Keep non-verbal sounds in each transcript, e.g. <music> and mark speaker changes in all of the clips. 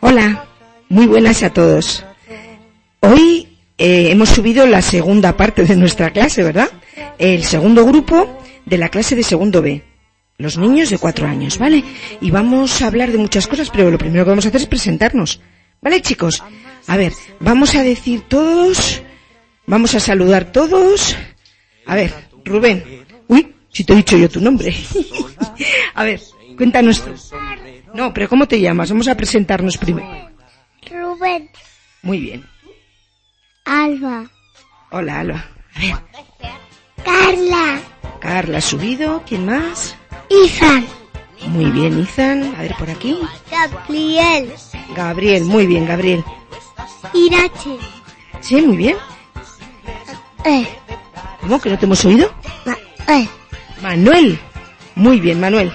Speaker 1: Hola, muy buenas a todos. Hoy eh, hemos subido la segunda parte de nuestra clase, ¿verdad? El segundo grupo de la clase de segundo B. Los niños de cuatro años, ¿vale? Y vamos a hablar de muchas cosas, pero lo primero que vamos a hacer es presentarnos. ¿Vale, chicos? A ver, vamos a decir todos, vamos a saludar todos. A ver, Rubén. Uy, si te he dicho yo tu nombre. <laughs> a ver, cuéntanos. No, pero ¿cómo te llamas? Vamos a presentarnos primero.
Speaker 2: Rubén.
Speaker 1: Muy bien.
Speaker 2: Alba.
Speaker 1: Hola, Alba. A ver.
Speaker 2: Carla.
Speaker 1: Carla, subido. ¿Quién más?
Speaker 2: Ethan.
Speaker 1: Muy bien, Ethan. A ver, por aquí.
Speaker 2: Gabriel.
Speaker 1: Gabriel, muy bien, Gabriel.
Speaker 2: Irache.
Speaker 1: Sí, muy bien.
Speaker 2: Eh.
Speaker 1: ¿Cómo que no te hemos oído?
Speaker 2: Ma- eh.
Speaker 1: Manuel. Muy bien, Manuel.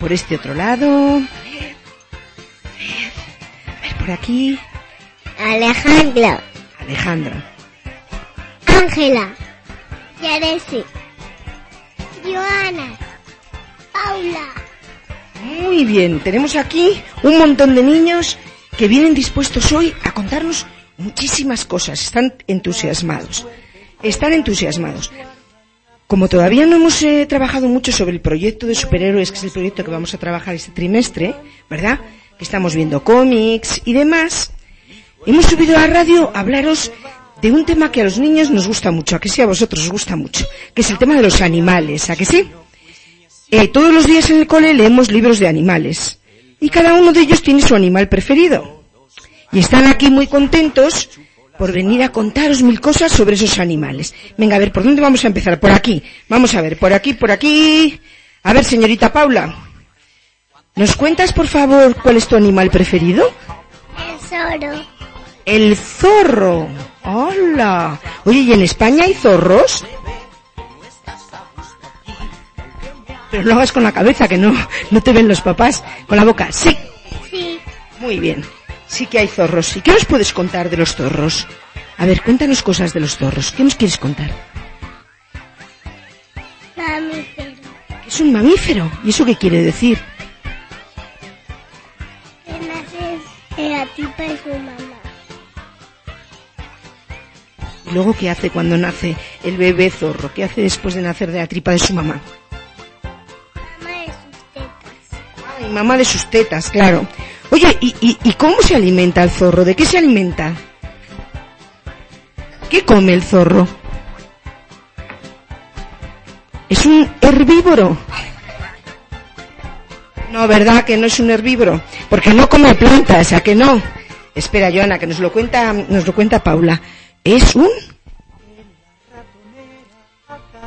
Speaker 1: Por este otro lado. A ver. A por aquí.
Speaker 2: Alejandro.
Speaker 1: Alejandra.
Speaker 2: Ángela. Yaresi. Joana. Paula.
Speaker 1: Muy bien, tenemos aquí un montón de niños que vienen dispuestos hoy a contarnos muchísimas cosas. Están entusiasmados. Están entusiasmados. Como todavía no hemos eh, trabajado mucho sobre el proyecto de superhéroes, que es el proyecto que vamos a trabajar este trimestre, ¿verdad? Que estamos viendo cómics y demás, hemos subido a la radio a hablaros de un tema que a los niños nos gusta mucho, a que sí a vosotros os gusta mucho, que es el tema de los animales, ¿a que sí? Eh, todos los días en el cole leemos libros de animales y cada uno de ellos tiene su animal preferido. Y están aquí muy contentos por venir a contaros mil cosas sobre esos animales. Venga, a ver, ¿por dónde vamos a empezar? Por aquí. Vamos a ver, por aquí, por aquí. A ver, señorita Paula. ¿Nos cuentas, por favor, cuál es tu animal preferido?
Speaker 2: Tesoro.
Speaker 1: El zorro. Hola. Oye, ¿y en España hay zorros? Pero lo hagas con la cabeza, que no, no te ven los papás. Con la boca. Sí.
Speaker 2: Sí.
Speaker 1: Muy bien. Sí que hay zorros. ¿Y qué nos puedes contar de los zorros? A ver, cuéntanos cosas de los zorros. ¿Qué nos quieres contar?
Speaker 2: Mamífero.
Speaker 1: Es un mamífero. ¿Y eso qué quiere decir?
Speaker 2: Que nace en la tipa de su mamá.
Speaker 1: ¿Y luego qué hace cuando nace el bebé zorro? ¿Qué hace después de nacer de la tripa de su mamá?
Speaker 2: Mamá
Speaker 1: Ay, mamá de sus tetas, claro. Oye, ¿y, y, y cómo se alimenta el zorro? ¿De qué se alimenta? ¿Qué come el zorro? ¿Es un herbívoro? No, ¿verdad que no es un herbívoro? Porque no come plantas, ¿a que no? Espera, Joana, que nos lo cuenta, nos lo cuenta Paula. ¿Es un?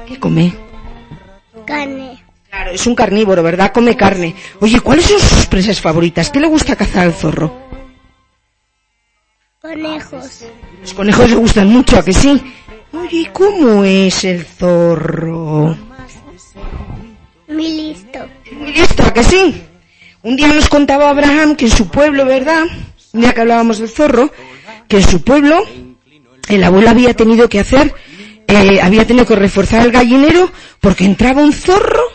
Speaker 1: ¿Qué come?
Speaker 2: Carne.
Speaker 1: Claro, es un carnívoro, ¿verdad? Come carne. Oye, ¿cuáles son sus presas favoritas? ¿Qué le gusta cazar al zorro?
Speaker 2: Conejos.
Speaker 1: Los conejos le gustan mucho, ¿a que sí? Oye, ¿y ¿cómo es el zorro?
Speaker 2: Mi listo.
Speaker 1: Muy listo, ¿a que sí? Un día nos contaba Abraham que en su pueblo, ¿verdad? Un día que hablábamos del zorro, que en su pueblo el abuelo había tenido que hacer, eh, había tenido que reforzar el gallinero porque entraba un zorro,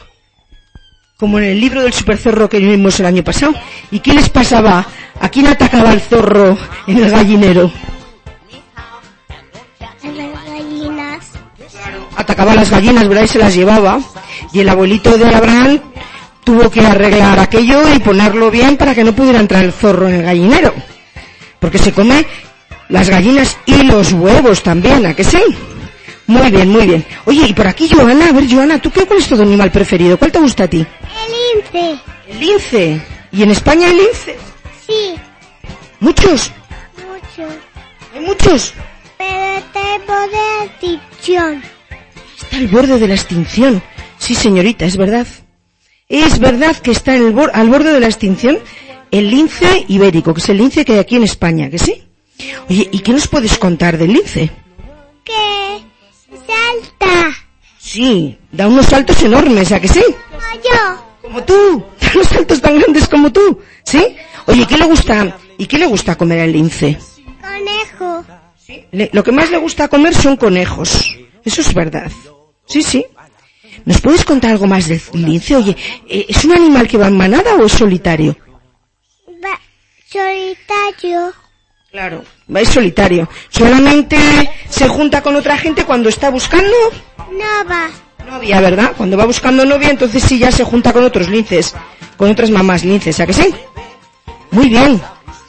Speaker 1: como en el libro del super zorro que vimos el año pasado. ¿Y qué les pasaba? ¿A quién atacaba el zorro en el gallinero?
Speaker 2: A las gallinas.
Speaker 1: atacaba a las gallinas, ¿verdad? Y se las llevaba. Y el abuelito de Abraham tuvo que arreglar aquello y ponerlo bien para que no pudiera entrar el zorro en el gallinero. Porque se come las gallinas y los huevos también, ¿a que sí? Muy bien, muy bien. Oye, y por aquí Joana, a ver Joana, ¿tú qué cuál es tu animal preferido? ¿Cuál te gusta a ti?
Speaker 2: El lince.
Speaker 1: El lince. ¿Y en España hay lince?
Speaker 2: Sí.
Speaker 1: ¿Muchos?
Speaker 2: Mucho.
Speaker 1: ¿Hay muchos?
Speaker 2: Pero tengo de adicción.
Speaker 1: Está al borde de la extinción. Sí, señorita, es verdad. Es verdad que está en el bor- al borde de la extinción el lince ibérico, que es el lince que hay aquí en España, ¿que sí? Oye, ¿y qué nos puedes contar del lince?
Speaker 2: Que salta.
Speaker 1: Sí, da unos saltos enormes, ¿a que sí?
Speaker 2: Como yo.
Speaker 1: Como tú, <laughs> unos saltos tan grandes como tú, ¿sí? Oye, ¿qué le gusta, y qué le gusta comer al lince?
Speaker 2: Conejo.
Speaker 1: Le- lo que más le gusta comer son conejos. Eso es verdad. Sí, sí. ¿Nos puedes contar algo más del lince? Oye, eh, ¿es un animal que va en manada o es solitario?
Speaker 2: Solitario.
Speaker 1: Claro, es solitario. Solamente se junta con otra gente cuando está buscando
Speaker 2: Nova.
Speaker 1: Novia, ¿verdad? Cuando va buscando novia, entonces sí ya se junta con otros linces, con otras mamás linces, ¿a que sí? Muy bien.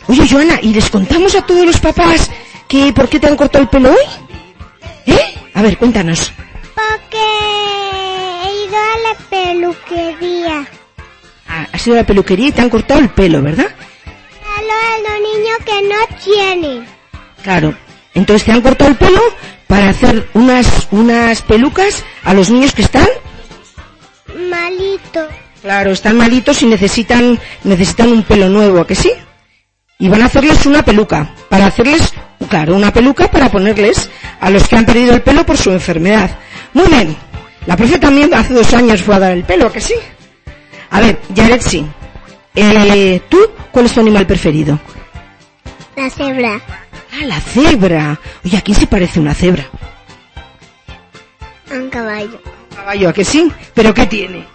Speaker 1: Oye, Joana, ¿y les contamos a todos los papás que por qué te han cortado el pelo hoy? ¿Eh? A ver, cuéntanos.
Speaker 2: Porque he ido a la peluquería.
Speaker 1: Ah, has ido a la peluquería y te han cortado el pelo, ¿verdad?
Speaker 2: A los niños que no tienen.
Speaker 1: Claro. Entonces te han cortado el pelo para hacer unas, unas pelucas a los niños que están
Speaker 2: Malito.
Speaker 1: Claro, están malitos y necesitan, necesitan un pelo nuevo, ¿a que sí? Y van a hacerles una peluca, para hacerles, claro, una peluca para ponerles a los que han perdido el pelo por su enfermedad. Muy bien. La profe también hace dos años fue a dar el pelo, ¿a que sí? A ver, Yaretsi, eh, ¿tú cuál es tu animal preferido?
Speaker 2: La cebra.
Speaker 1: Ah, la cebra. Oye, ¿a quién se parece una cebra?
Speaker 2: Un caballo.
Speaker 1: Caballo, ¿a que sí? ¿Pero qué tiene?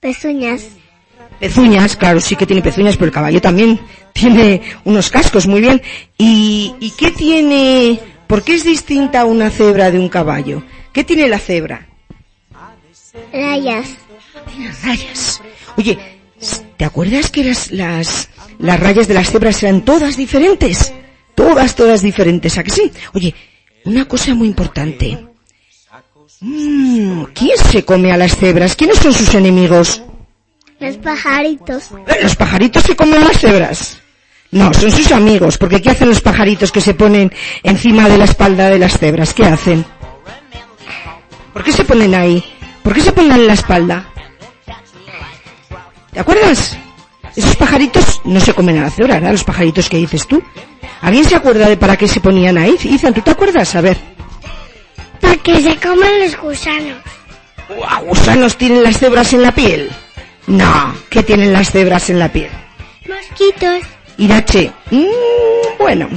Speaker 2: Pezuñas.
Speaker 1: Pezuñas, claro, sí que tiene pezuñas, pero el caballo también tiene unos cascos, muy bien. ¿Y, y qué tiene? ¿Por qué es distinta una cebra de un caballo? ¿Qué tiene la cebra?
Speaker 2: Rayas.
Speaker 1: Tiene rayas. Oye, ¿te acuerdas que las, las, las rayas de las cebras eran todas diferentes? Todas, todas diferentes, ¿a que sí? Oye, una cosa muy importante. Mm, ¿Quién se come a las cebras? ¿Quiénes son sus enemigos?
Speaker 2: Los pajaritos.
Speaker 1: Eh, ¿Los pajaritos se comen las cebras? No, son sus amigos, porque ¿qué hacen los pajaritos que se ponen encima de la espalda de las cebras? ¿Qué hacen? ¿Por qué se ponen ahí? ¿Por qué se ponen en la espalda? ¿Te acuerdas? Esos pajaritos no se comen a la cebra, ¿verdad? Los pajaritos que dices tú. ¿Alguien se acuerda de para qué se ponían ahí? Izan, ¿tú te acuerdas? A ver.
Speaker 2: Para que se coman los gusanos.
Speaker 1: ¡Guau! ¿Gusanos tienen las cebras en la piel? No, ¿qué tienen las cebras en la piel?
Speaker 2: Mosquitos.
Speaker 1: Irache, mm, bueno,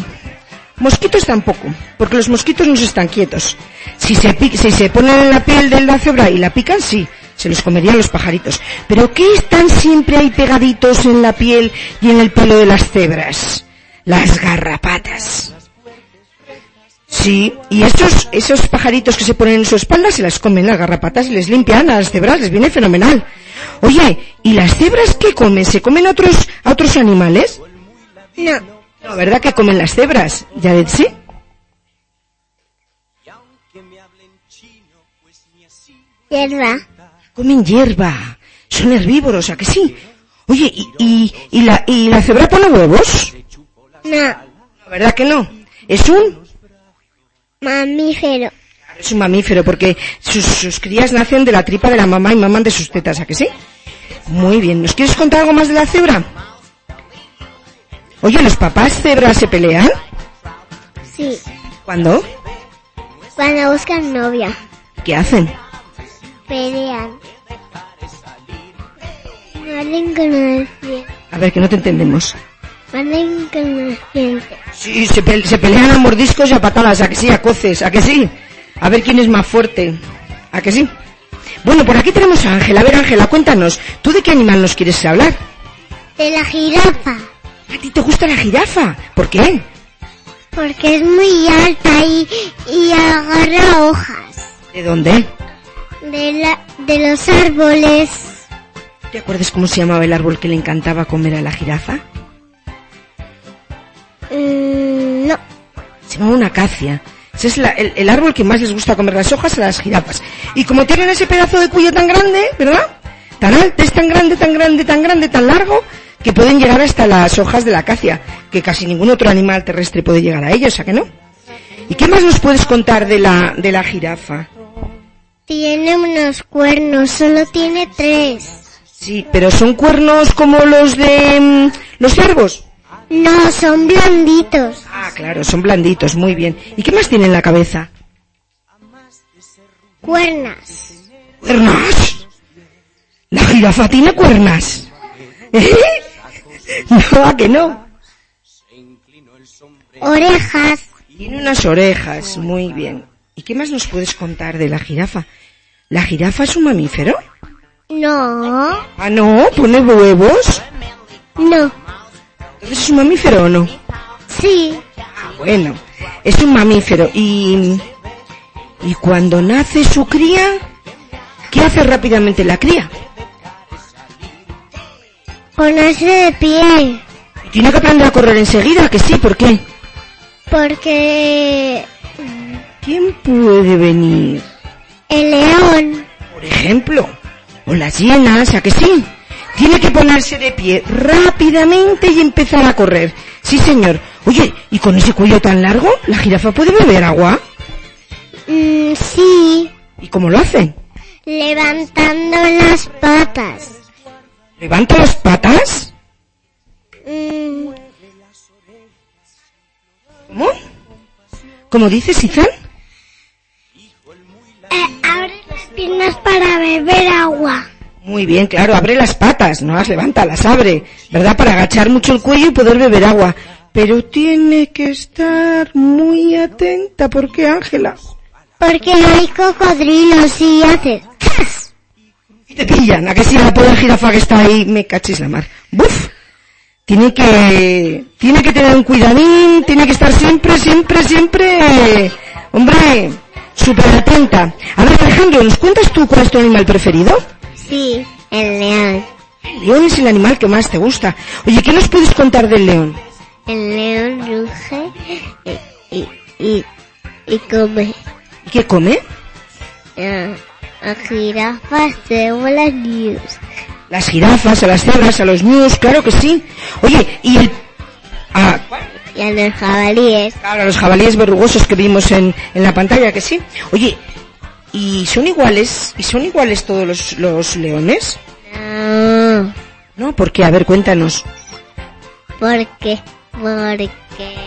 Speaker 1: mosquitos tampoco, porque los mosquitos no se están quietos. Si se, si se ponen en la piel de la cebra y la pican, sí, se los comerían los pajaritos. Pero ¿qué están siempre ahí pegaditos en la piel y en el pelo de las cebras? Las garrapatas. Sí, y esos, esos pajaritos que se ponen en su espalda se las comen las garrapatas y les limpian a las cebras, les viene fenomenal. Oye, ¿y las cebras qué comen? ¿Se comen a otros, a otros animales?
Speaker 2: No.
Speaker 1: No, ¿verdad que comen las cebras? ¿Ya sí?
Speaker 2: Hierba.
Speaker 1: Comen hierba. Son herbívoros, ¿a que sí? Oye, ¿y, y, y la, y la cebra pone huevos?
Speaker 2: No.
Speaker 1: La verdad que no. Es un,
Speaker 2: Mamífero.
Speaker 1: es un mamífero porque sus, sus crías nacen de la tripa de la mamá y maman de sus tetas, ¿a que sí? Muy bien. ¿Nos quieres contar algo más de la cebra? Oye, ¿los papás cebras se pelean?
Speaker 2: Sí.
Speaker 1: ¿Cuándo?
Speaker 2: Cuando buscan novia.
Speaker 1: ¿Qué hacen?
Speaker 2: Pelean. Muerden con.
Speaker 1: A ver, que no te entendemos.
Speaker 2: Muerden con.
Speaker 1: Sí, se, pe- se pelean a mordiscos y a patadas, a que sí, a coces, a que sí. A ver quién es más fuerte, a que sí. Bueno, por aquí tenemos a Ángela. A ver, Ángela, cuéntanos, ¿tú de qué animal nos quieres hablar?
Speaker 2: De la jirafa.
Speaker 1: ¿A ti te gusta la jirafa? ¿Por qué?
Speaker 2: Porque es muy alta y, y agarra hojas.
Speaker 1: ¿De dónde?
Speaker 2: De, la, de los árboles.
Speaker 1: ¿Te acuerdas cómo se llamaba el árbol que le encantaba comer a la jirafa?
Speaker 2: Mm, no.
Speaker 1: Se llamaba una acacia. Ese es la- el, el árbol que más les gusta comer las hojas a las jirafas. Y como tienen ese pedazo de cuello tan grande, ¿verdad? Tan alto, es tan grande, tan grande, tan grande, tan largo, que pueden llegar hasta las hojas de la acacia, que casi ningún otro animal terrestre puede llegar a ellos, ¿a que no? ¿Y qué más nos puedes contar de la, de la jirafa?
Speaker 2: Tiene unos cuernos, solo tiene tres.
Speaker 1: Sí, pero son cuernos como los de mm, los ciervos.
Speaker 2: No, son blanditos.
Speaker 1: Ah, claro, son blanditos, muy bien. ¿Y qué más tiene en la cabeza?
Speaker 2: Cuernas.
Speaker 1: ¿Cuernas? ¿La jirafa tiene cuernas? ¿Eh? <laughs> No, ¿a que no?
Speaker 2: Orejas.
Speaker 1: Tiene unas orejas, muy bien. ¿Y qué más nos puedes contar de la jirafa? ¿La jirafa es un mamífero?
Speaker 2: No.
Speaker 1: Ah, no, pone huevos.
Speaker 2: No.
Speaker 1: Entonces es un mamífero o no?
Speaker 2: Sí.
Speaker 1: Ah, bueno, es un mamífero y y cuando nace su cría, ¿qué hace rápidamente la cría?
Speaker 2: Ponerse de pie.
Speaker 1: Tiene que aprender a correr enseguida, que sí, ¿por qué?
Speaker 2: Porque
Speaker 1: ¿Quién puede venir?
Speaker 2: el león.
Speaker 1: Por ejemplo, o las hienas, ¿a que sí? Tiene que ponerse de pie rápidamente y empezar a correr. Sí, señor. Oye, ¿y con ese cuello tan largo, la jirafa puede beber agua?
Speaker 2: Mm, sí.
Speaker 1: ¿Y cómo lo hacen?
Speaker 2: Levantando las patas.
Speaker 1: ¿Levanta las patas?
Speaker 2: Mm,
Speaker 1: ¿Cómo? ¿Cómo dices, Izan?
Speaker 2: Piernas para beber agua.
Speaker 1: Muy bien, claro, abre las patas, no las levanta, las abre, ¿verdad? Para agachar mucho el cuello y poder beber agua. Pero tiene que estar muy atenta, ¿por qué, Ángela?
Speaker 2: Porque hay cocodrilos y hace... ¡zas!
Speaker 1: Y te pillan, a que si la pobre jirafa que está ahí, me cachis la mar. ¡Buf! Tiene que, tiene que tener un cuidadín, tiene que estar siempre, siempre, siempre, hombre, súper atenta. A ver, Alejandro, ¿nos cuentas tú cuál es tu animal preferido?
Speaker 2: Sí, el león.
Speaker 1: El león es el animal que más te gusta. Oye, ¿qué nos puedes contar del león?
Speaker 2: El león ruge y, y, y, y come
Speaker 1: ¿Y qué come?
Speaker 2: a, a jirafas, cébolas, niños.
Speaker 1: Las jirafas, a las cebras, a los ñus, claro que sí. Oye, y el... Ah,
Speaker 2: Y a los jabalíes.
Speaker 1: claro, a los jabalíes verrugosos que vimos en, en la pantalla, que sí. Oye, ¿y son iguales? ¿Y son iguales todos los, los leones?
Speaker 2: No,
Speaker 1: No, ¿por qué? A ver, cuéntanos.
Speaker 2: porque, porque,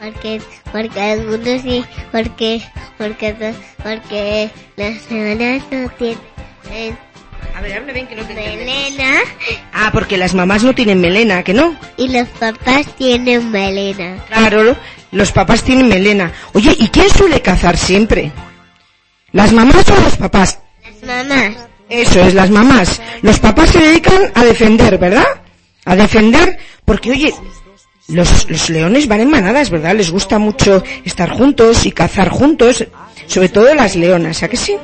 Speaker 2: porque, porque algunos sí, porque, porque, porque las semanas no tienen
Speaker 1: A ver, hable bien que no te
Speaker 2: melena
Speaker 1: Ah, porque las mamás no tienen melena, ¿que no?
Speaker 2: y los papás tienen melena.
Speaker 1: Claro, los papás tienen melena. Oye, ¿y quién suele cazar siempre? ¿Las mamás o los papás?
Speaker 2: Las mamás.
Speaker 1: Eso es, las mamás. Los papás se dedican a defender, ¿verdad? A defender, porque oye, los, los leones van en manadas, ¿verdad? Les gusta mucho estar juntos y cazar juntos, sobre todo las leonas, ¿a que sí?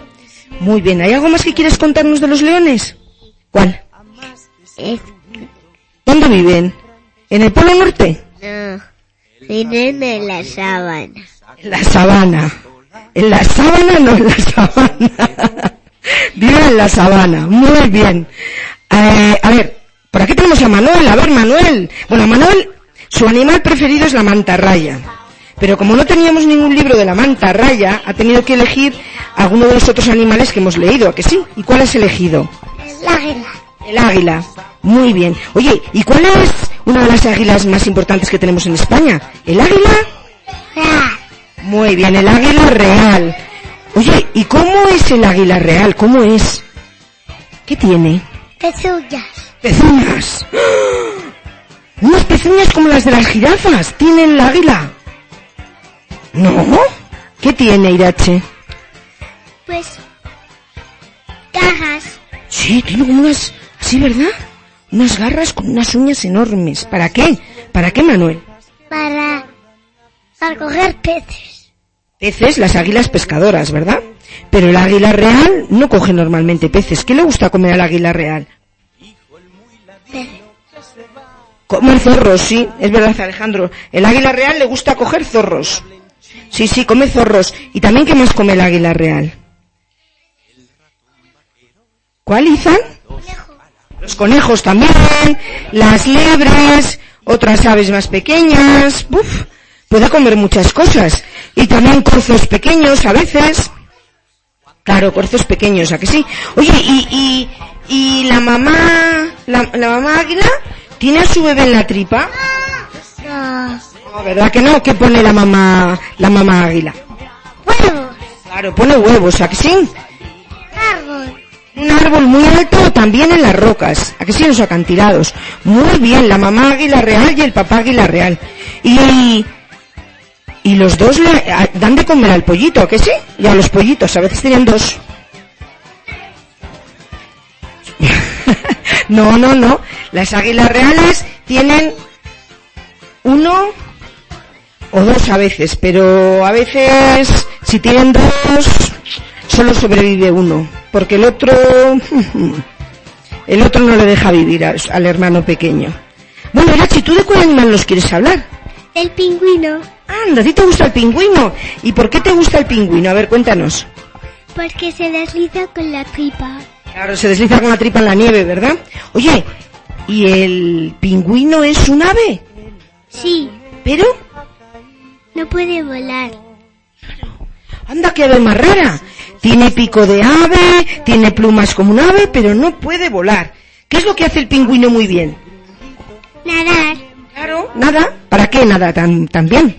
Speaker 1: Muy bien, ¿hay algo más que quieres contarnos de los leones? ¿Cuál?
Speaker 2: Es,
Speaker 1: ¿Dónde viven? ¿En el Polo Norte?
Speaker 2: no, vienen de la sábana.
Speaker 1: En la sabana. En la sábana, no en la sabana. <laughs> Vive en la sabana. Muy bien. Eh, a ver, por aquí tenemos a Manuel. A ver, Manuel. Bueno, Manuel, su animal preferido es la mantarraya. Pero como no teníamos ningún libro de la mantarraya, ha tenido que elegir alguno de los otros animales que hemos leído, ¿a que sí? ¿Y cuál has elegido?
Speaker 2: El águila.
Speaker 1: El águila. Muy bien. Oye, ¿y cuál es una de las águilas más importantes que tenemos en España? ¿El águila?
Speaker 2: Ah,
Speaker 1: Muy bien, el águila real. Oye, ¿y cómo es el águila real? ¿Cómo es? ¿Qué tiene?
Speaker 2: pezuñas.
Speaker 1: Pezuñas. <gasps> Unas pezuñas como las de las jirafas. ¿Tiene el águila? ¿No? ¿Qué tiene, Irache?
Speaker 2: Pues, cajas.
Speaker 1: Sí, tiene como unas... ¿Sí, verdad? Unas garras con unas uñas enormes. ¿Para qué? ¿Para qué, Manuel?
Speaker 2: para, para coger peces.
Speaker 1: Peces, las águilas pescadoras, ¿verdad? Pero el águila real no coge normalmente peces. ¿Qué le gusta comer al águila real?
Speaker 2: Peces.
Speaker 1: Comer zorros, sí, es verdad, Alejandro. El águila real le gusta coger zorros. Sí, sí, come zorros. ¿Y también qué más come el águila real? ¿Cuál, Izan? Los conejos también, las liebres, otras aves más pequeñas. Uf, puede comer muchas cosas. Y también corzos pequeños a veces. Claro, corzos pequeños, ¿a que sí? Oye, y, y, y la mamá, la, la mamá águila, ¿tiene a su bebé en la tripa?
Speaker 2: No.
Speaker 1: No, ¿verdad que no? ¿Qué pone la mamá, la mamá águila?
Speaker 2: Huevos.
Speaker 1: Claro, pone huevos, ¿a que sí?
Speaker 2: Árbol.
Speaker 1: Un árbol muy alto también en las rocas, ¿a que sí? En los acantilados. Muy bien, la mamá águila real y el papá águila real. Y, y los dos le dan de comer al pollito, ¿a que sí? Y a los pollitos, a veces tienen dos. <laughs> no, no, no. Las águilas reales tienen uno o dos a veces, pero a veces si tienen dos solo sobrevive uno, porque el otro <laughs> el otro no le deja vivir al, al hermano pequeño. Bueno, Rachi, ¿tú de cuál animal nos quieres hablar?
Speaker 2: El pingüino.
Speaker 1: Anda, ¿a ti te gusta el pingüino? ¿Y por qué te gusta el pingüino? A ver, cuéntanos.
Speaker 2: Porque se desliza con la tripa.
Speaker 1: Claro, se desliza con la tripa en la nieve, ¿verdad? Oye, ¿y el pingüino es un ave?
Speaker 2: Sí,
Speaker 1: ¿Pero?
Speaker 2: No puede volar.
Speaker 1: Anda, qué ave más rara. Tiene pico de ave, tiene plumas como un ave, pero no puede volar. ¿Qué es lo que hace el pingüino muy bien?
Speaker 2: Nadar.
Speaker 1: Claro. Nada. ¿Para qué nada tan, tan bien?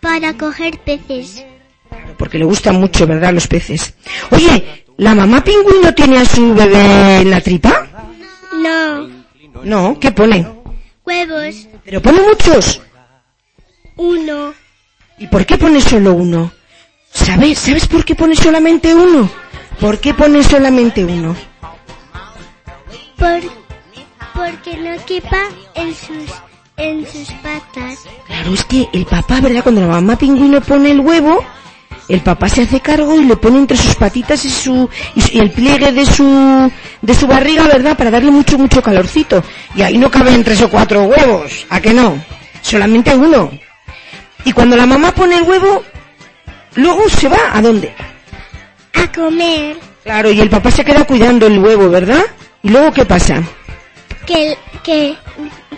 Speaker 2: Para coger peces.
Speaker 1: Porque le gustan mucho, ¿verdad?, los peces. Oye, ¿la mamá pingüino tiene a su bebé en la tripa?
Speaker 2: No.
Speaker 1: No, ¿qué pone?
Speaker 2: Huevos.
Speaker 1: Pero pone muchos.
Speaker 2: Uno.
Speaker 1: ¿Y por qué pone solo uno? ¿Sabes? ¿Sabes por qué pone solamente uno? ¿Por qué pone solamente uno?
Speaker 2: Por, porque no quepa en sus, en sus patas.
Speaker 1: Claro, es que el papá, ¿verdad? Cuando la mamá pingüino pone el huevo, el papá se hace cargo y le pone entre sus patitas y su, y, su- y el pliegue de su, de su barriga, ¿verdad? Para darle mucho, mucho calorcito. Y ahí no caben tres o cuatro huevos. ¿A que no? Solamente uno. Y cuando la mamá pone el huevo, luego se va. ¿A dónde?
Speaker 2: A comer.
Speaker 1: Claro, y el papá se queda cuidando el huevo, ¿verdad? ¿Y luego qué pasa?
Speaker 2: Que, que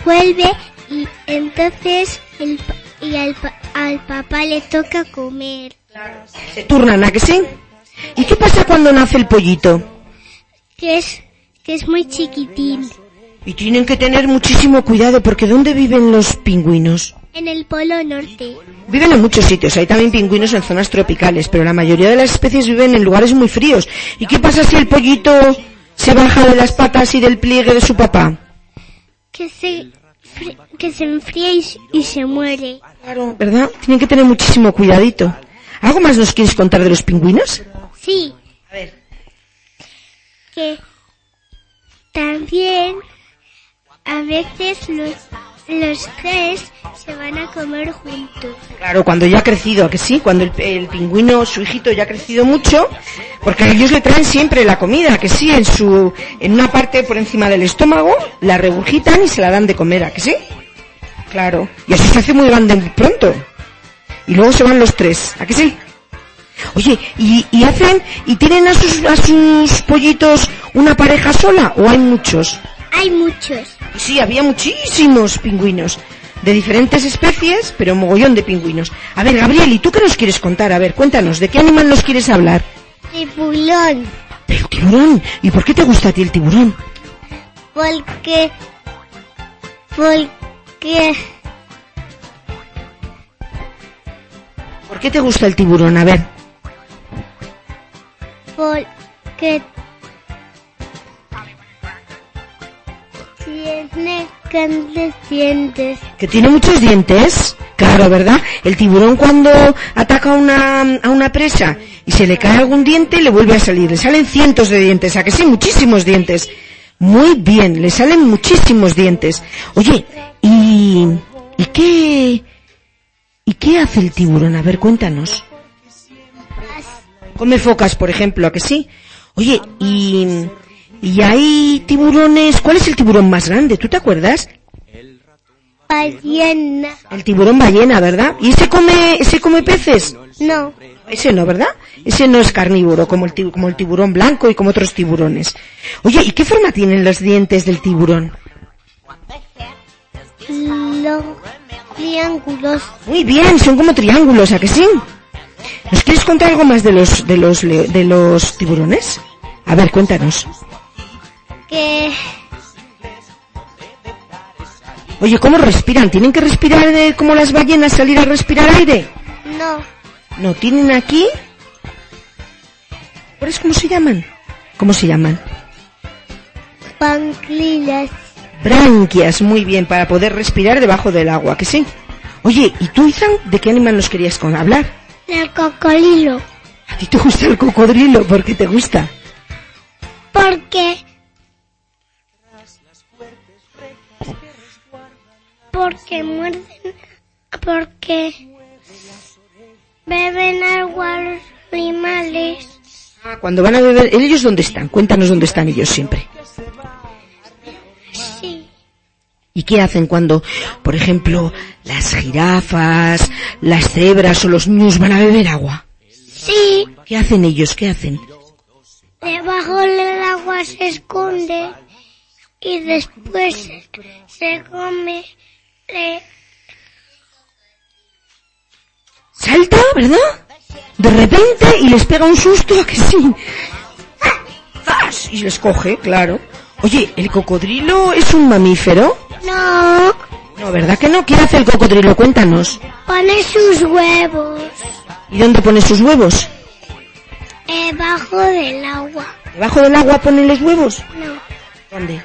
Speaker 2: vuelve y entonces el, y al, al papá le toca comer.
Speaker 1: Se turnan, ¿a que sí? ¿Y qué pasa cuando nace el pollito?
Speaker 2: Que es, que es muy chiquitín.
Speaker 1: Y tienen que tener muchísimo cuidado porque ¿dónde viven los pingüinos?
Speaker 2: En el polo norte.
Speaker 1: Viven en muchos sitios, hay también pingüinos en zonas tropicales, pero la mayoría de las especies viven en lugares muy fríos. ¿Y qué pasa si el pollito se baja de las patas y del pliegue de su papá?
Speaker 2: Que se, que se enfría y se muere.
Speaker 1: Claro, ¿verdad? Tienen que tener muchísimo cuidadito. ¿Algo más nos quieres contar de los pingüinos?
Speaker 2: Sí.
Speaker 1: A ver.
Speaker 2: que también a veces los, los tres se van a comer juntos.
Speaker 1: Claro, cuando ya ha crecido, ¿a que sí? Cuando el, el pingüino, su hijito, ya ha crecido mucho, porque ellos le traen siempre la comida, ¿a que sí, en su, en una parte por encima del estómago, la regurgitan y se la dan de comer, ¿a que sí? Claro. Y así se hace muy grande pronto. Y luego se van los tres, ¿a que sí? Oye, ¿y, y hacen, y tienen a sus, a sus pollitos una pareja sola o hay muchos?
Speaker 2: Hay muchos.
Speaker 1: Sí, había muchísimos pingüinos. De diferentes especies, pero mogollón de pingüinos. A ver, Gabriel, ¿y tú qué nos quieres contar? A ver, cuéntanos, ¿de qué animal nos quieres hablar?
Speaker 2: Tiburón.
Speaker 1: Del tiburón. ¿Y por qué te gusta a ti el tiburón?
Speaker 2: Porque, porque,
Speaker 1: ¿Por qué te gusta el tiburón? A ver.
Speaker 2: porque
Speaker 1: ¿Que tiene muchos dientes? Claro, ¿verdad? El tiburón cuando ataca a una, a una presa y se le cae algún diente, le vuelve a salir. Le salen cientos de dientes, ¿a que sí? Muchísimos dientes. Muy bien, le salen muchísimos dientes. Oye, ¿y, y qué, y qué hace el tiburón? A ver, cuéntanos. Come focas, por ejemplo, ¿a que sí? Oye, y, y hay tiburones, ¿cuál es el tiburón más grande? ¿Tú te acuerdas?
Speaker 2: Ballena.
Speaker 1: El tiburón ballena, ¿verdad? ¿Y ese come, ese come peces?
Speaker 2: No.
Speaker 1: Ese no, ¿verdad? Ese no es carnívoro, como el, como el tiburón blanco y como otros tiburones. Oye, ¿y qué forma tienen los dientes del tiburón?
Speaker 2: Los triángulos.
Speaker 1: Muy bien, son como triángulos, ¿a que sí? ¿Nos quieres contar algo más de los, de los, de los tiburones? A ver, cuéntanos.
Speaker 2: Que
Speaker 1: Oye, ¿cómo respiran? ¿Tienen que respirar eh, como las ballenas, salir a respirar aire?
Speaker 2: no.
Speaker 1: No, tienen aquí... ¿Cuáles cómo se llaman? ¿Cómo se llaman?
Speaker 2: Panclilas.
Speaker 1: Branquias, muy bien, para poder respirar debajo del agua, ¿que sí? Oye, ¿y tú, Izan, de qué animal nos querías con hablar?
Speaker 2: El cocodrilo.
Speaker 1: ¿A ti te gusta el cocodrilo? ¿Por qué te gusta?
Speaker 2: Porque Porque muerden, porque beben agua los animales.
Speaker 1: Ah, cuando van a beber, ¿ellos dónde están? Cuéntanos dónde están ellos siempre.
Speaker 2: Sí.
Speaker 1: ¿Y qué hacen cuando, por ejemplo, las jirafas, las cebras o los niños van a beber agua?
Speaker 2: Sí.
Speaker 1: ¿Qué hacen ellos? ¿Qué hacen?
Speaker 2: Debajo del agua se esconde y después se, se come.
Speaker 1: Salta, ¿verdad? De repente y les pega un susto, ¿a que sí? ¡Zas! Y les coge, claro. Oye, ¿el cocodrilo es un mamífero?
Speaker 2: No,
Speaker 1: No, ¿verdad que no? ¿Qué hace el cocodrilo? Cuéntanos.
Speaker 2: pone sus huevos
Speaker 1: ¿Y dónde pone sus huevos?
Speaker 2: debajo del agua.
Speaker 1: ¿Debajo del agua ponen los huevos?
Speaker 2: No,
Speaker 1: ¿Dónde?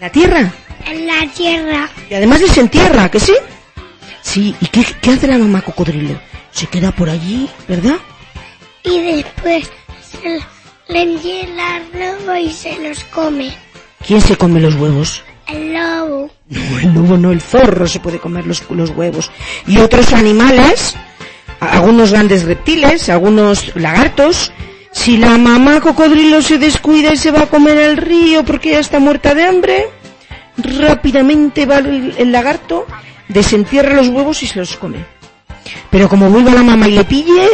Speaker 1: ¿La tierra?
Speaker 2: En la tierra.
Speaker 1: Y además les entierra, ¿que sí? Sí, ¿y qué, qué hace la mamá cocodrilo? Se queda por allí, ¿verdad?
Speaker 2: Y después se le enhiela el lobo y se los come.
Speaker 1: ¿Quién se come los huevos?
Speaker 2: El lobo.
Speaker 1: No, el lobo no, el zorro se puede comer los, los huevos. Y otros animales, algunos grandes reptiles, algunos lagartos. Si la mamá cocodrilo se descuida y se va a comer al río porque ya está muerta de hambre, rápidamente va el, el lagarto, desentierra los huevos y se los come. Pero como vuelva la mamá y le pille,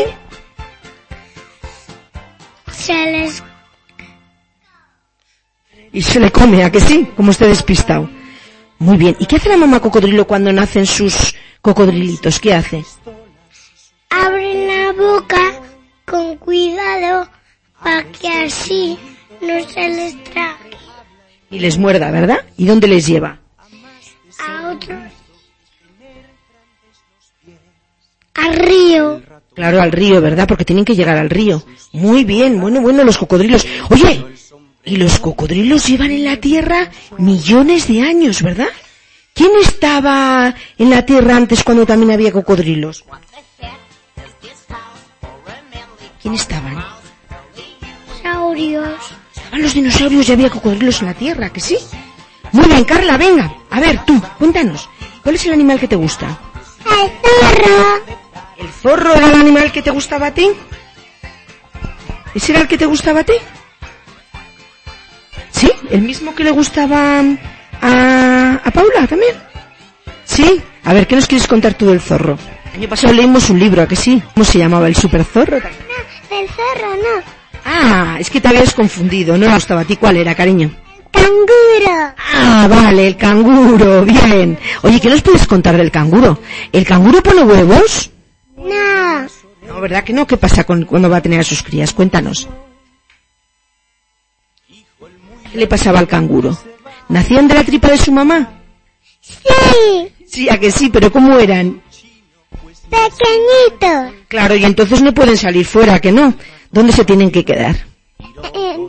Speaker 2: Se les
Speaker 1: y se le come, ¿a que sí? Como esté despistado. Muy bien. ¿Y qué hace la mamá cocodrilo cuando nacen sus cocodrilitos? ¿Qué hace?
Speaker 2: abren la boca con cuidado para que así no se les trague
Speaker 1: Y les muerda, ¿verdad? ¿Y dónde les lleva?
Speaker 2: a otros. Al río.
Speaker 1: Claro, al río, ¿verdad? Porque tienen que llegar al río. Muy bien, bueno, bueno, los cocodrilos. Oye, y los cocodrilos llevan en la tierra millones de años, ¿verdad? ¿Quién estaba en la tierra antes cuando también había cocodrilos? ¿Quién estaban?
Speaker 2: Saurios.
Speaker 1: Estaban los dinosaurios y había cocodrilos en la tierra, ¿que sí? Muy bien, Carla, venga. A ver, tú, cuéntanos. ¿Cuál es el animal que te gusta?
Speaker 2: El zorro.
Speaker 1: ¿El zorro era el animal que te gustaba a ti? ¿Ese era el que te gustaba a ti? ¿Sí? ¿El mismo que le gustaba a, a Paula también? ¿Sí? A ver, ¿qué nos quieres contar tú del zorro? El año pasado leímos un libro, ¿a que sí? ¿Cómo se llamaba? ¿El super zorro?
Speaker 2: No, el zorro no.
Speaker 1: Ah, es que te habías confundido, no gustaba a ti. ¿Cuál era, cariño?
Speaker 2: Canguro.
Speaker 1: Ah, vale, el canguro, bien. Oye, ¿qué nos puedes contar del canguro? ¿El canguro pone huevos?
Speaker 2: No.
Speaker 1: No, ¿verdad que no? ¿Qué pasa con, cuando va a tener a sus crías? Cuéntanos. ¿Qué le pasaba al canguro? ¿Nacían de la tripa de su mamá?
Speaker 2: Sí.
Speaker 1: Sí, a que sí, pero ¿cómo eran?
Speaker 2: Pequeñito.
Speaker 1: Claro, y entonces no pueden salir fuera, ¿a que no? ¿Dónde se tienen que quedar?
Speaker 2: En,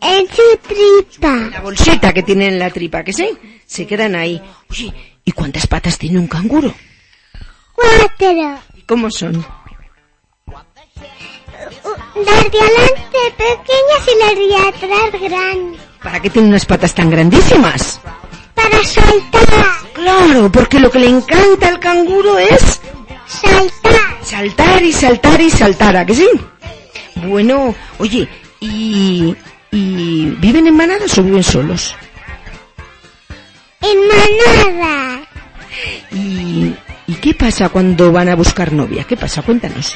Speaker 2: en su tripa.
Speaker 1: La bolsita que tienen en la tripa, ¿que sí? Se quedan ahí. Oye, ¿y cuántas patas tiene un canguro?
Speaker 2: Cuatro.
Speaker 1: ¿Y cómo son?
Speaker 2: Las de adelante pequeñas y las de atrás grandes.
Speaker 1: ¿Para qué tiene unas patas tan grandísimas?
Speaker 2: Para saltar.
Speaker 1: Claro, porque lo que le encanta al canguro es
Speaker 2: Saltar.
Speaker 1: saltar y saltar y saltar, ¿a que sí? Bueno, oye, ¿y, y viven en manadas o viven solos?
Speaker 2: En manada.
Speaker 1: ¿Y, ¿Y qué pasa cuando van a buscar novia? ¿Qué pasa? Cuéntanos.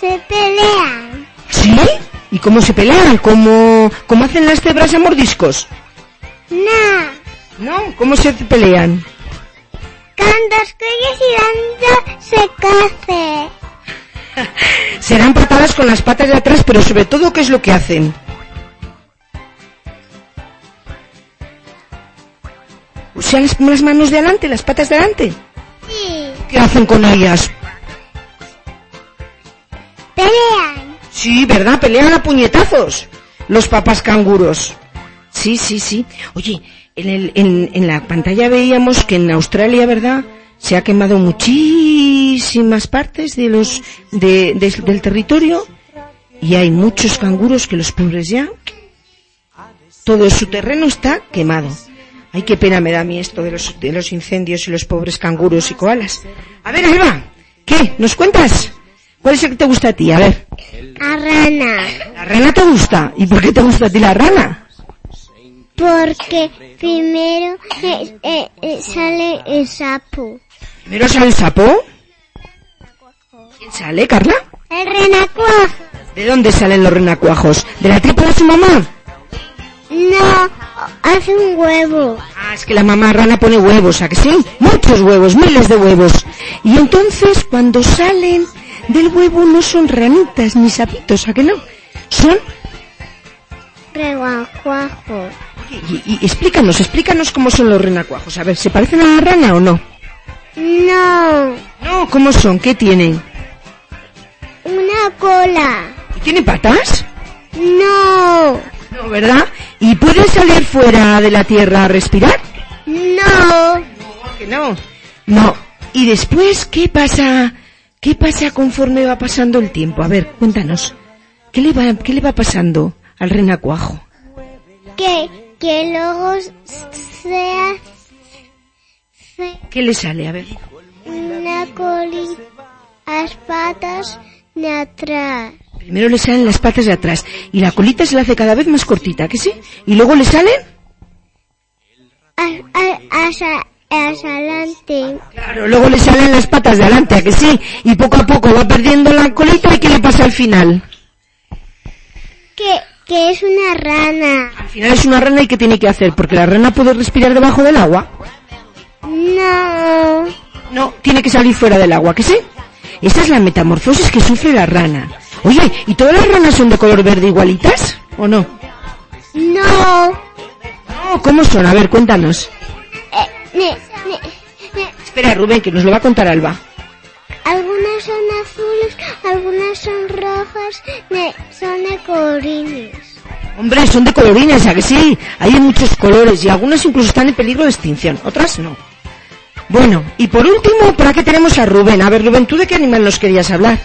Speaker 2: Se pelean.
Speaker 1: ¿Sí? ¿Y cómo se pelean? ¿Cómo, cómo hacen las cebras a mordiscos?
Speaker 2: No.
Speaker 1: ¿No? ¿Cómo se pelean?
Speaker 2: Dos cuellos y dando se cace. <laughs>
Speaker 1: Serán patadas con las patas de atrás, pero sobre todo, ¿qué es lo que hacen? ¿Usan las, las manos de adelante, las patas de adelante?
Speaker 2: Sí.
Speaker 1: ¿Qué hacen con ellas?
Speaker 2: Pelean.
Speaker 1: Sí, ¿verdad? Pelean a puñetazos los papás canguros. Sí, sí, sí. Oye, en, el, en, en la pantalla veíamos que en Australia, ¿verdad? Se ha quemado muchísimas partes de los de, de- del territorio y hay muchos canguros que los pobres ya todo su terreno está quemado. Ay, qué pena me da a mí esto de los, de los incendios y los pobres canguros y koalas. A ver, Alba, ¿qué? ¿Nos cuentas? ¿Cuál es el que te gusta a ti? A ver.
Speaker 2: La rana.
Speaker 1: ¿La rana te gusta? ¿Y por qué te gusta a ti la rana?
Speaker 2: Porque primero eh, eh, eh, sale el sapo.
Speaker 1: ¿Primero sale el sapo? ¿Quién sale, Carla?
Speaker 2: El renacuajo.
Speaker 1: ¿De dónde salen los renacuajos? ¿De la tripa de su mamá?
Speaker 2: No, hace un huevo.
Speaker 1: Ah, es que la mamá rana pone huevos, ¿a que sí? Muchos huevos, miles de huevos. Y entonces, cuando salen del huevo, no son ranitas ni sapitos, ¿a que no? Son...
Speaker 2: Renacuajo.
Speaker 1: Y, y- explícanos, explícanos cómo son los renacuajos. A ver, ¿se parecen a la rana o no?
Speaker 2: No,
Speaker 1: No, ¿cómo son? ¿Qué tienen?
Speaker 2: una cola.
Speaker 1: ¿Y tienen patas?
Speaker 2: No,
Speaker 1: No, ¿verdad? ¿Y pueden salir fuera de la tierra a respirar?
Speaker 2: no.
Speaker 1: Que no. No. ¿Y después qué pasa? ¿Qué pasa conforme va pasando el tiempo? A ver, cuéntanos. ¿Qué le va, qué le va pasando al renacuajo?
Speaker 2: Que, que luego se hace
Speaker 1: ¿Qué le sale? A ver.
Speaker 2: una colita, las patas de atrás.
Speaker 1: Primero le salen las patas de atrás y la colita se le hace cada vez más cortita, ¿que sí? ¿Y luego le salen?
Speaker 2: A- a- Hacia, hacia adelante.
Speaker 1: Claro, luego le salen las patas de adelante, ¿a que sí? Y poco a poco va perdiendo la colita y ¿qué le pasa al final?
Speaker 2: Que, que es una rana.
Speaker 1: Al final es una rana y ¿qué tiene que hacer? Porque la rana puede respirar debajo del agua.
Speaker 2: No.
Speaker 1: No, tiene que salir fuera del agua, ¿que sí? Esa es la metamorfosis que sufre la rana. Oye, ¿y todas las ranas son de color verde igualitas? ¿O no?
Speaker 2: No.
Speaker 1: No, ¿cómo son? A ver, cuéntanos.
Speaker 2: Eh,
Speaker 1: Espera, Rubén, que nos lo va a contar Alba.
Speaker 2: Algunas son azules, algunas son rojas, son de colorines.
Speaker 1: Hombre, son de colorines, ¿a que sí? Hay muchos colores y algunas incluso están en peligro de extinción, otras no. Bueno, y por último, ¿para qué tenemos a Rubén? A ver, Rubén, ¿tú de qué animal nos querías hablar?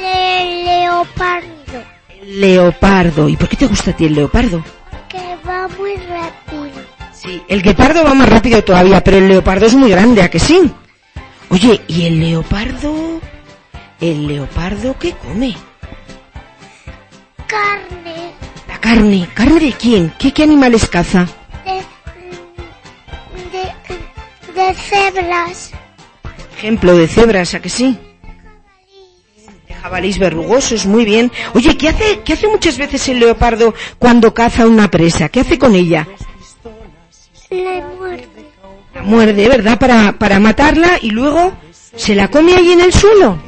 Speaker 2: Le- leopardo,
Speaker 1: leopardo. ¿Y por qué te gusta a ti el leopardo?
Speaker 2: que va muy rápido.
Speaker 1: Sí, el guepardo va más rápido todavía, pero el leopardo es muy grande, ¿a que sí? Oye, ¿y el leopardo? ¿El leopardo qué come?
Speaker 2: Carne
Speaker 1: La carne. ¿Carne de quién? ¿Qué, qué animales caza?
Speaker 2: de, de, de cebras.
Speaker 1: Ejemplo de cebras, ¿a que sí? De jabalís verrugosos, muy bien. Oye, ¿qué hace, qué hace muchas veces el leopardo cuando caza una presa? ¿Qué hace con ella?
Speaker 2: La muerde.
Speaker 1: La muerde, ¿verdad? Para, para matarla y luego se la come ahí en el suelo.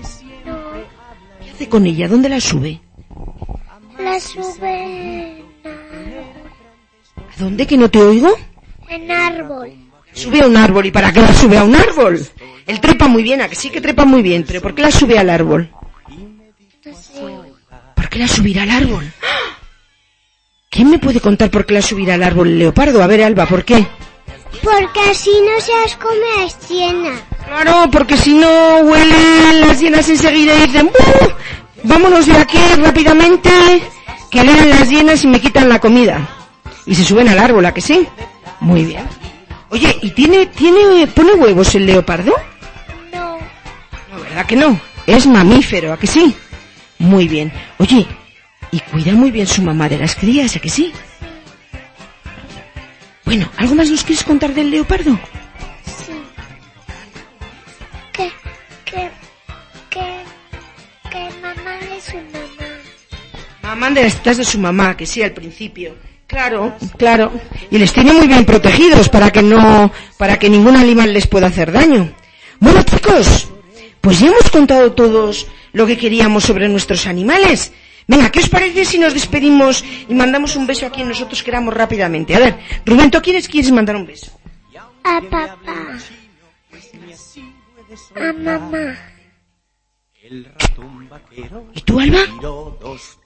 Speaker 1: ¿Qué hace con ella? ¿Dónde la sube?
Speaker 2: La sube
Speaker 1: ¿A dónde que no te oigo?
Speaker 2: en árbol.
Speaker 1: Sube a un árbol. ¿Y para qué la sube a un árbol? Él trepa muy bien, a que sí que trepa muy bien, pero ¿por qué la sube al árbol? ¿Por qué la subirá al árbol? ¿Quién me puede contar por qué la subirá al árbol el leopardo? A ver, Alba, ¿por qué?
Speaker 2: Porque así no se las come a las hienas.
Speaker 1: Claro, porque si no huelen las hienas enseguida y dicen, "Buh, vámonos de aquí rápidamente, que lean las hienas y me quitan la comida. Y se suben al árbol, ¿a que sí? Muy bien. Oye, ¿y tiene, tiene, pone huevos el leopardo?
Speaker 2: No.
Speaker 1: No, ¿verdad que no? Es mamífero, ¿a que sí? Muy bien. Oye, y cuida muy bien su mamá de las crías, ¿a que sí? Bueno, ¿algo más nos quieres contar del leopardo?
Speaker 2: Sí. Que, que, que, que mamá es su mamá.
Speaker 1: Mamá de las tetas de su mamá, que sí, al principio. Claro, claro. Y les tiene muy bien protegidos para que no, para que ningún animal les pueda hacer daño. Bueno, chicos, pues ya hemos contado todos lo que queríamos sobre nuestros animales. Venga, ¿qué os parece si nos despedimos y mandamos un beso a quien nosotros queramos rápidamente? A ver, Rubén, ¿tú quieres, quieres mandar un beso?
Speaker 2: A papá. A mamá.
Speaker 1: ¿Y tú, Alba?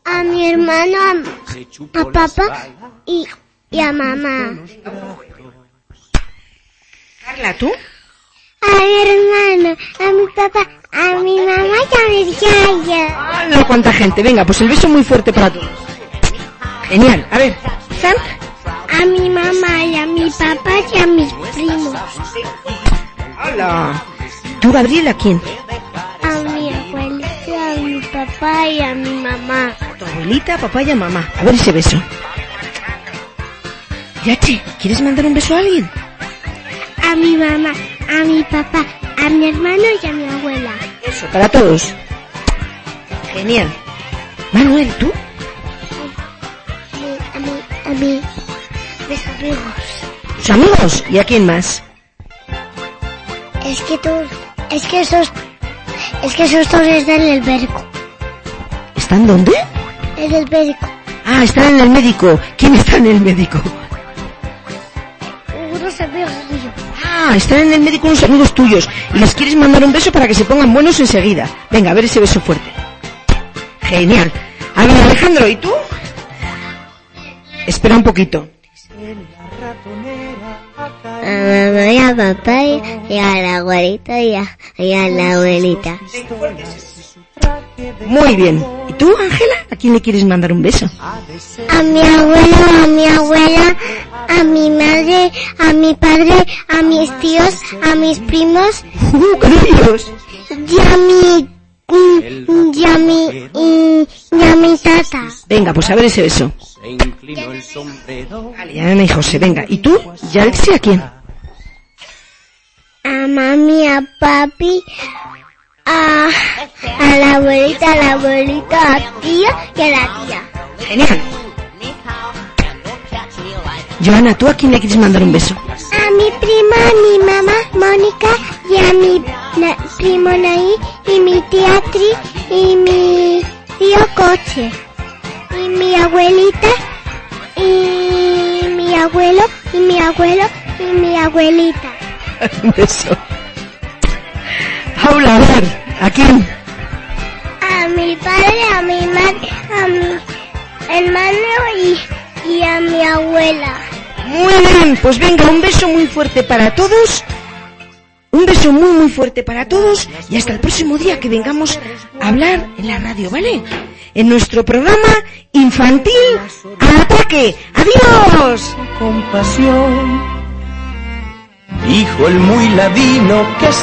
Speaker 2: A mi hermano, a, a papá y, y a mamá.
Speaker 1: Carla, ¿tú?
Speaker 2: A mi hermano, a mi papá, a mi mamá y a mi yaya.
Speaker 1: ¡Ah, no, cuánta gente! Venga, pues el beso muy fuerte para todos. Genial. A ver, Sam.
Speaker 2: A mi mamá y a mi papá y a mis primos.
Speaker 1: ¡Hala! ¿Tú, Gabriel, a quién?
Speaker 2: A mi abuelita, a mi papá y a mi mamá.
Speaker 1: Tu abuelita, papá y a mamá. A ver ese beso. Yache, ¿quieres mandar un beso a alguien?
Speaker 2: A mi mamá, a mi papá, a mi hermano y a mi abuela.
Speaker 1: Eso, para todos. Genial. Manuel, ¿tú?
Speaker 2: A mí, a mí, mis amigos.
Speaker 1: ¿Tus amigos? ¿Y a quién más?
Speaker 2: Es que tú, es que esos, es que esos dos están en el berco.
Speaker 1: ¿Están dónde?
Speaker 2: En el berco.
Speaker 1: Ah, están en el médico. ¿Quién está en el médico? Ah, están en el médico unos amigos tuyos. Y les quieres mandar un beso para que se pongan buenos enseguida. Venga, a ver ese beso fuerte. Genial. A ver, Alejandro, ¿y tú? Espera un poquito.
Speaker 2: A mamá y a papá y, y a la abuelita y a, y a la abuelita.
Speaker 1: Muy bien. ¿Y tú, Ángela? ¿A quién le quieres mandar un beso?
Speaker 2: A mi abuelo, a mi abuela, a mi madre, a mi padre, a mis tíos, a mis primos
Speaker 1: ¡Uh, ellos!
Speaker 2: y a mi, y a mi, y, y a mi tata.
Speaker 1: Venga, pues a ver ese beso. Vale, Ana y José, venga. ¿Y tú? ¿Ya a quién?
Speaker 2: A mami, a papi, a, a la abuelita, a la abuelita, a tía y a la tía.
Speaker 1: Genial. Joana, ¿tú a quién le quieres mandar un beso?
Speaker 2: A mi prima, a mi mamá, Mónica, y a mi na- primo Naí, y mi tía Tri, y mi tío Coche, y mi abuelita, y mi abuelo, y mi abuelo, y mi abuelita. <laughs>
Speaker 1: un beso. Paula, a ver, ¿a quién?
Speaker 2: A mi padre, a mi madre, a mi hermano y, y a mi abuela.
Speaker 1: Muy bien, pues venga, un beso muy fuerte para todos. Un beso muy muy fuerte para todos y hasta el próximo día que vengamos a hablar en la radio, ¿vale? En nuestro programa infantil al ataque. ¡Adiós!
Speaker 3: Compasión. Dijo el muy ladino que se